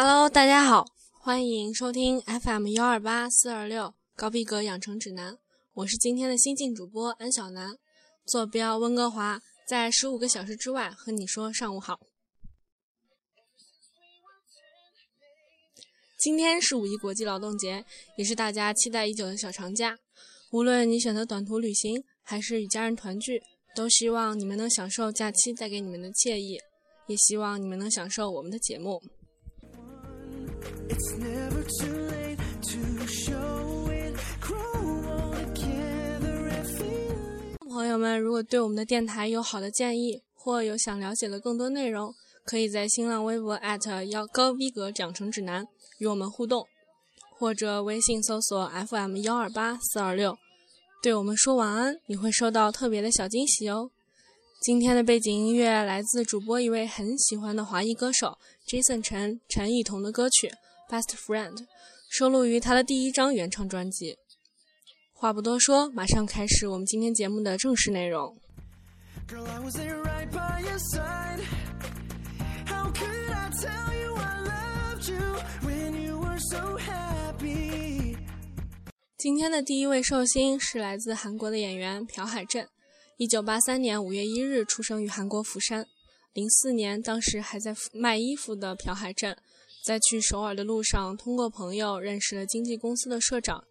Hello，大家好，欢迎收听 FM 幺二八四二六高逼格养成指南。我是今天的新晋主播安小南，坐标温哥华，在十五个小时之外和你说上午好。今天是五一国际劳动节，也是大家期待已久的小长假。无论你选择短途旅行，还是与家人团聚，都希望你们能享受假期带给你们的惬意，也希望你们能享受我们的节目。It's never too late to show with crew on the camera 朋友们，如果对我们的电台有好的建议，或有想了解的更多内容，可以在新浪微博要高逼格养成指南。与我们互动，或者微信搜索 FM 幺二八四二六，对我们说晚安，你会收到特别的小惊喜哦。今天的背景音乐来自主播一位很喜欢的华裔歌手 Jason 陈陈以彤的歌曲《Best Friend》，收录于他的第一张原创专辑。话不多说，马上开始我们今天节目的正式内容。Girl, right side. How could I tell you I loved you? 今天的第一位寿星是来自韩国的演员朴海镇。一九八三年五月一日出生于韩国釜山。零四年，当时还在卖衣服的朴海镇，在去首尔的路上，通过朋友认识了经纪公司的社长。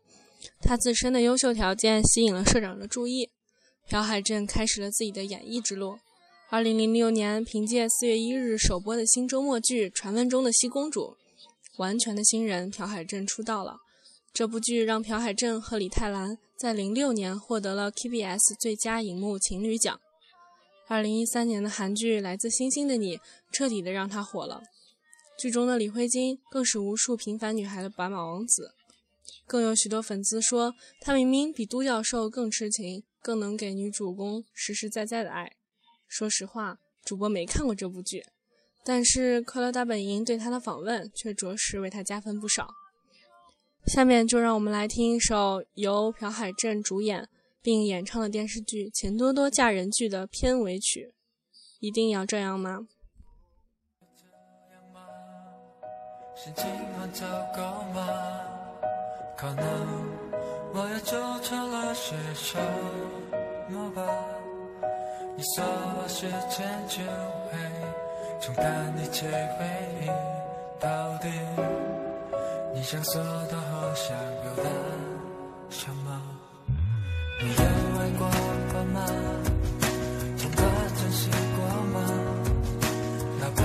他自身的优秀条件吸引了社长的注意，朴海镇开始了自己的演艺之路。二零零六年，凭借四月一日首播的新周末剧《传闻中的西公主》，完全的新人朴海镇出道了。这部剧让朴海镇和李泰兰在零六年获得了 KBS 最佳荧幕情侣奖。二零一三年的韩剧《来自星星的你》彻底的让他火了。剧中的李慧晶更是无数平凡女孩的白马王子。更有许多粉丝说，他明明比都教授更痴情，更能给女主公实实在在的爱。说实话，主播没看过这部剧，但是《快乐大本营》对他的访问却着实为他加分不少。下面就让我们来听一首由朴海镇主演并演唱的电视剧《钱多多嫁人剧》的片尾曲。一定要这样吗？心情很糟糕吗？可能我也做错了些什么吧。你说我时间就会冲淡一切回忆，到底？你想说的和想表达什么？你有爱过我吗？真的珍惜过吗？哪怕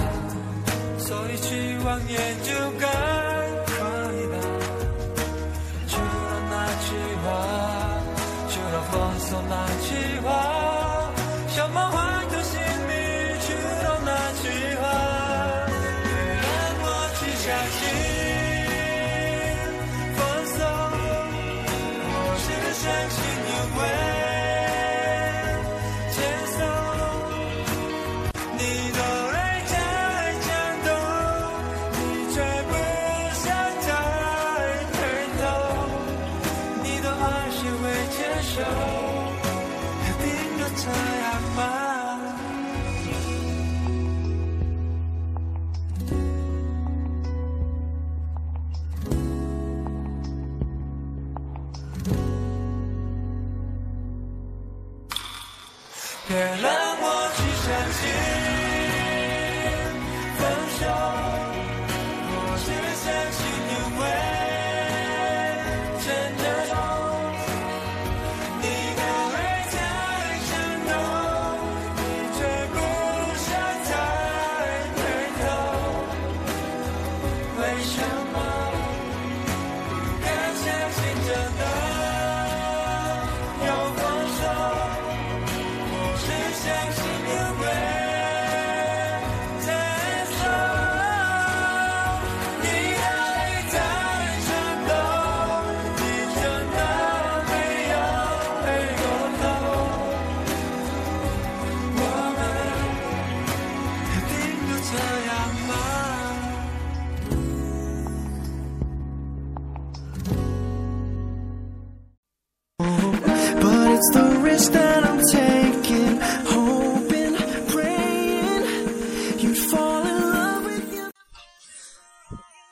说一句谎言给了我。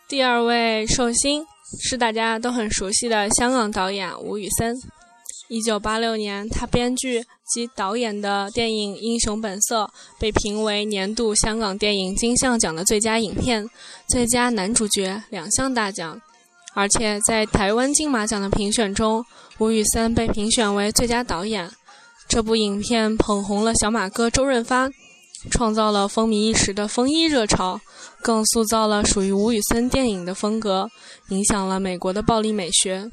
第二位寿星是大家都很熟悉的香港导演吴宇森。一九八六年他编剧及导演的电影英雄本色被评为年度香港电影金像奖的最佳影片最佳男主角两项大奖而且在台湾金马奖的评选中吴宇森被评选为最佳导演。这部影片捧红了小马哥周润发，创造了风靡一时的风衣热潮，更塑造了属于吴宇森电影的风格，影响了美国的暴力美学。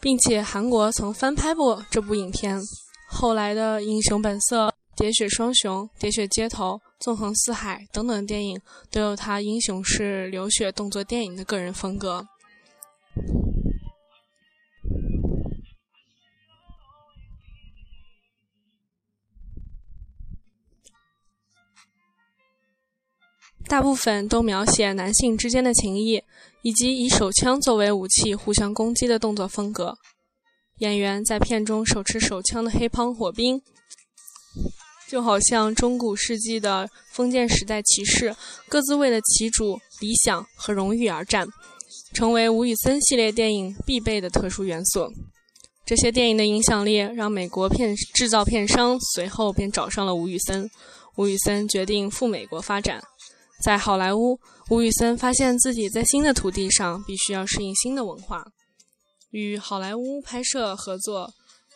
并且韩国曾翻拍过这部影片，后来的《英雄本色》《喋血双雄》《喋血街头》《纵横四海》等等电影都有他英雄式流血动作电影的个人风格。大部分都描写男性之间的情谊。以及以手枪作为武器互相攻击的动作风格。演员在片中手持手枪的黑帮火兵，就好像中古世纪的封建时代骑士，各自为了旗主、理想和荣誉而战，成为吴宇森系列电影必备的特殊元素。这些电影的影响力让美国片制造片商随后便找上了吴宇森。吴宇森决定赴美国发展。在好莱坞，吴宇森发现自己在新的土地上必须要适应新的文化。与好莱坞拍摄合作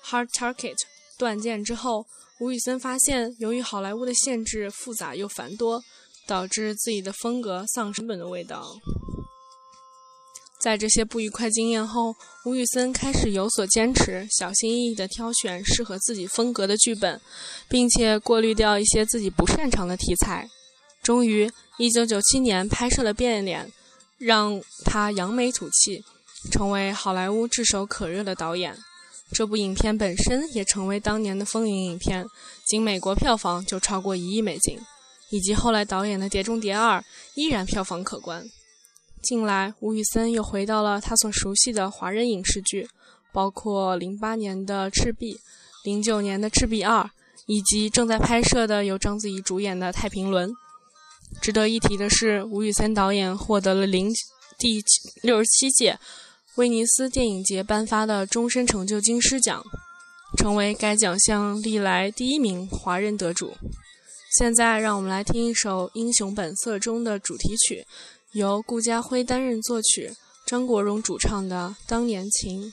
《Hard Target》断剑之后，吴宇森发现，由于好莱坞的限制复杂又繁多，导致自己的风格丧失本的味道。在这些不愉快经验后，吴宇森开始有所坚持，小心翼翼地挑选适合自己风格的剧本，并且过滤掉一些自己不擅长的题材。终于，一九九七年拍摄了《变脸》，让他扬眉吐气，成为好莱坞炙手可热的导演。这部影片本身也成为当年的风云影片，仅美国票房就超过一亿美金，以及后来导演的《碟中谍二》依然票房可观。近来，吴宇森又回到了他所熟悉的华人影视剧，包括零八年的《赤壁》，零九年的《赤壁二》，以及正在拍摄的由章子怡主演的《太平轮》。值得一提的是，吴宇森导演获得了零第六十七届威尼斯电影节颁发的终身成就金狮奖，成为该奖项历来第一名华人得主。现在，让我们来听一首《英雄本色》中的主题曲，由顾嘉辉担任作曲，张国荣主唱的《当年情》。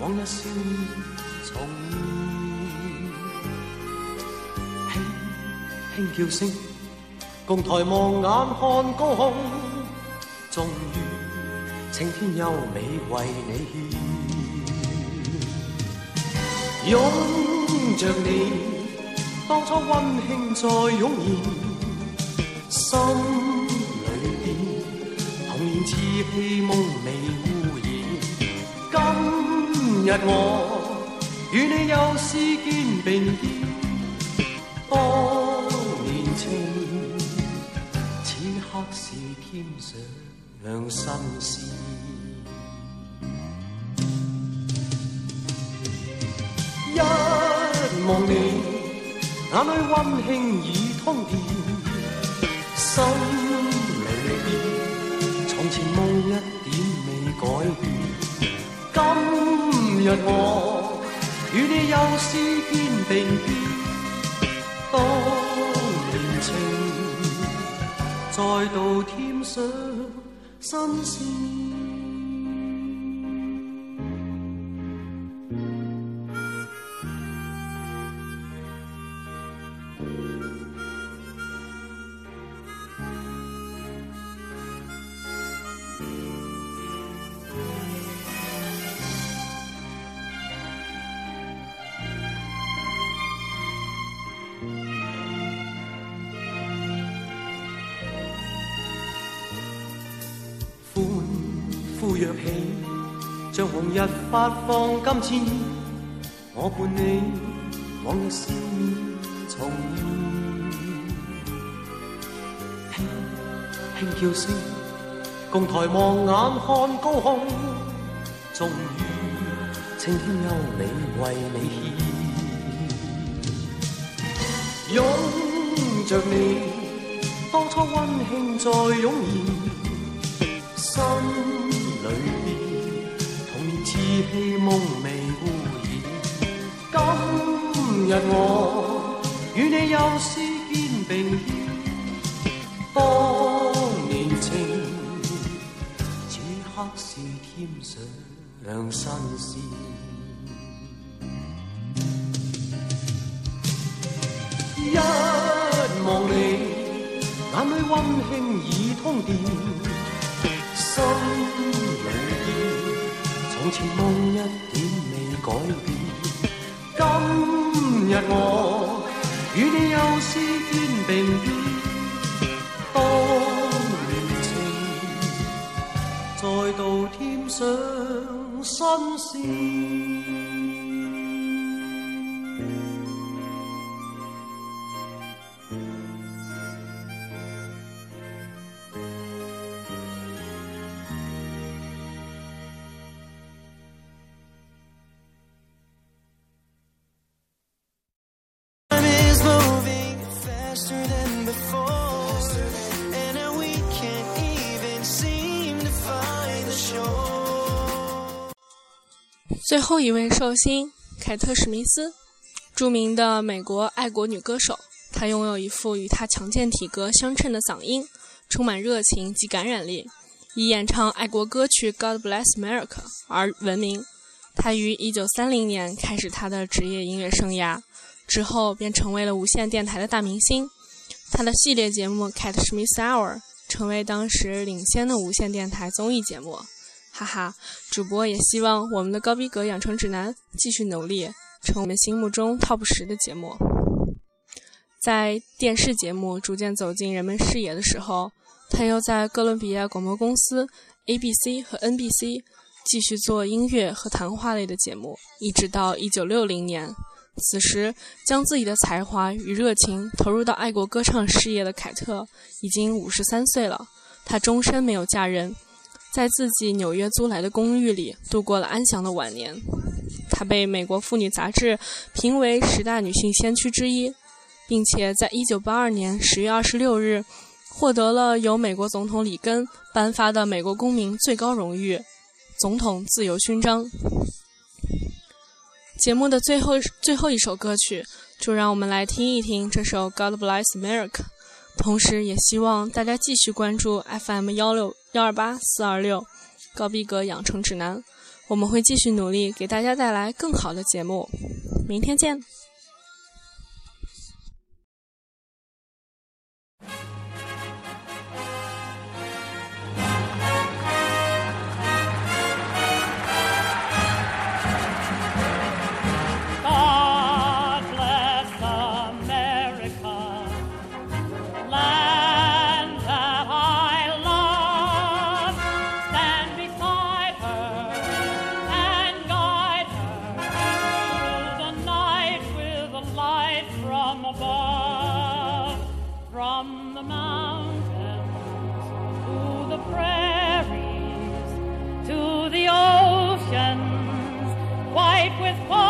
往日笑面重现，轻轻叫声，共抬望眼看高空，终于青天优美为你献，拥着你，当初温馨再涌现，心里边童年稚气梦未污，日我与你又是肩并肩，当年情，此刻是添上新鲜。一望你，眼里温馨已通电，心里边从前梦一点未改变。今日我与你又诗肩并肩，当年情再度添上新鲜。躍起，像紅日發放金箭，我伴你往日笑面重現。輕輕叫聲，共抬望眼看高空，終於青天優美為你。獻，擁着你。當初溫馨再湧現，心童年稚氣夢未污染。今日我與你又是肩並肩，當年情，此刻是添上新鮮。一望你。眼裏溫馨已通電，心里前梦一点未改变。今日我与你又诗肩并肩，当年情再度添上新鮮。最后一位寿星凯特·史密斯，著名的美国爱国女歌手。她拥有一副与她强健体格相称的嗓音，充满热情及感染力，以演唱爱国歌曲《God Bless America》而闻名。她于1930年开始她的职业音乐生涯，之后便成为了无线电台的大明星。他的系列节目《Cat Smith Hour》成为当时领先的无线电台综艺节目。哈哈，主播也希望我们的高逼格养成指南继续努力，成我们心目中 TOP 十的节目。在电视节目逐渐走进人们视野的时候，他又在哥伦比亚广播公司 ABC 和 NBC 继续做音乐和谈话类的节目，一直到1960年。此时，将自己的才华与热情投入到爱国歌唱事业的凯特已经53岁了，她终身没有嫁人。在自己纽约租来的公寓里度过了安详的晚年。她被美国妇女杂志评为十大女性先驱之一，并且在1982年10月26日获得了由美国总统里根颁发的美国公民最高荣誉——总统自由勋章。节目的最后最后一首歌曲，就让我们来听一听这首《God Bless America》。同时，也希望大家继续关注 FM 幺六幺二八四二六高逼格养成指南，我们会继续努力给大家带来更好的节目。明天见。with fire.